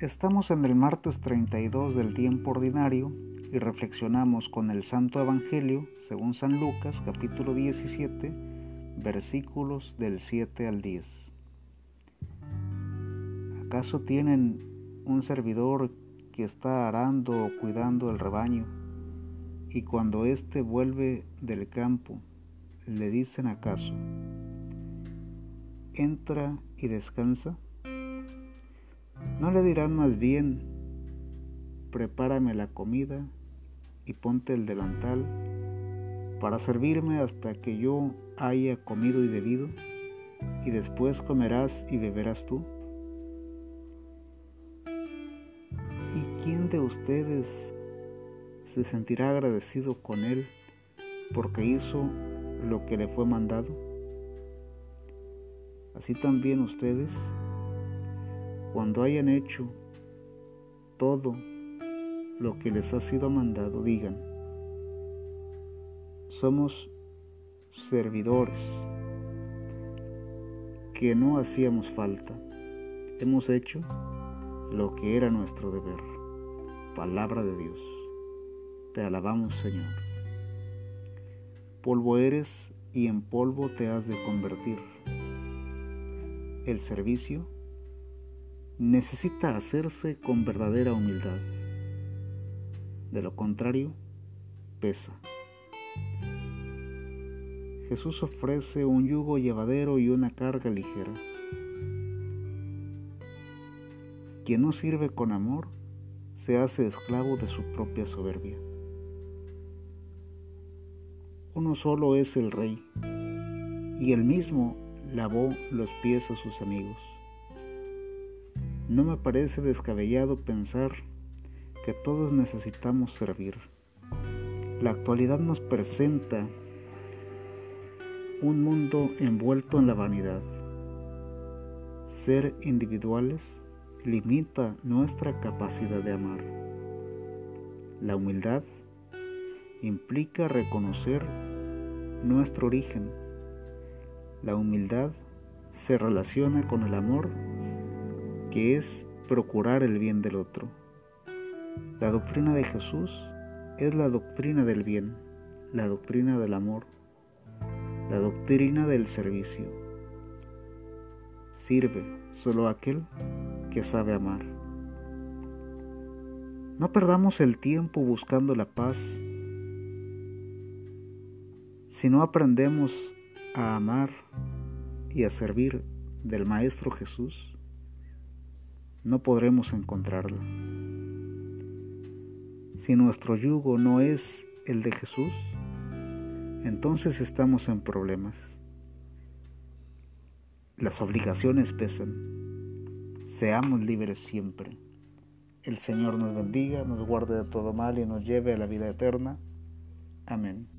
Estamos en el martes 32 del tiempo ordinario y reflexionamos con el Santo Evangelio según San Lucas capítulo 17 versículos del 7 al 10. ¿Acaso tienen un servidor que está arando o cuidando el rebaño y cuando éste vuelve del campo le dicen acaso, entra y descansa? ¿No le dirán más bien, prepárame la comida y ponte el delantal para servirme hasta que yo haya comido y bebido, y después comerás y beberás tú? ¿Y quién de ustedes se sentirá agradecido con él porque hizo lo que le fue mandado? Así también ustedes, cuando hayan hecho todo lo que les ha sido mandado, digan, somos servidores que no hacíamos falta, hemos hecho lo que era nuestro deber. Palabra de Dios. Te alabamos Señor. Polvo eres y en polvo te has de convertir. El servicio necesita hacerse con verdadera humildad. De lo contrario, pesa. Jesús ofrece un yugo llevadero y una carga ligera. Quien no sirve con amor se hace esclavo de su propia soberbia. Uno solo es el rey, y él mismo lavó los pies a sus amigos. No me parece descabellado pensar que todos necesitamos servir. La actualidad nos presenta un mundo envuelto en la vanidad. Ser individuales limita nuestra capacidad de amar. La humildad implica reconocer nuestro origen. La humildad se relaciona con el amor, que es procurar el bien del otro. La doctrina de Jesús es la doctrina del bien, la doctrina del amor la doctrina del servicio. Sirve solo aquel que sabe amar. No perdamos el tiempo buscando la paz. Si no aprendemos a amar y a servir del Maestro Jesús, no podremos encontrarla. Si nuestro yugo no es el de Jesús, entonces estamos en problemas. Las obligaciones pesan. Seamos libres siempre. El Señor nos bendiga, nos guarde de todo mal y nos lleve a la vida eterna. Amén.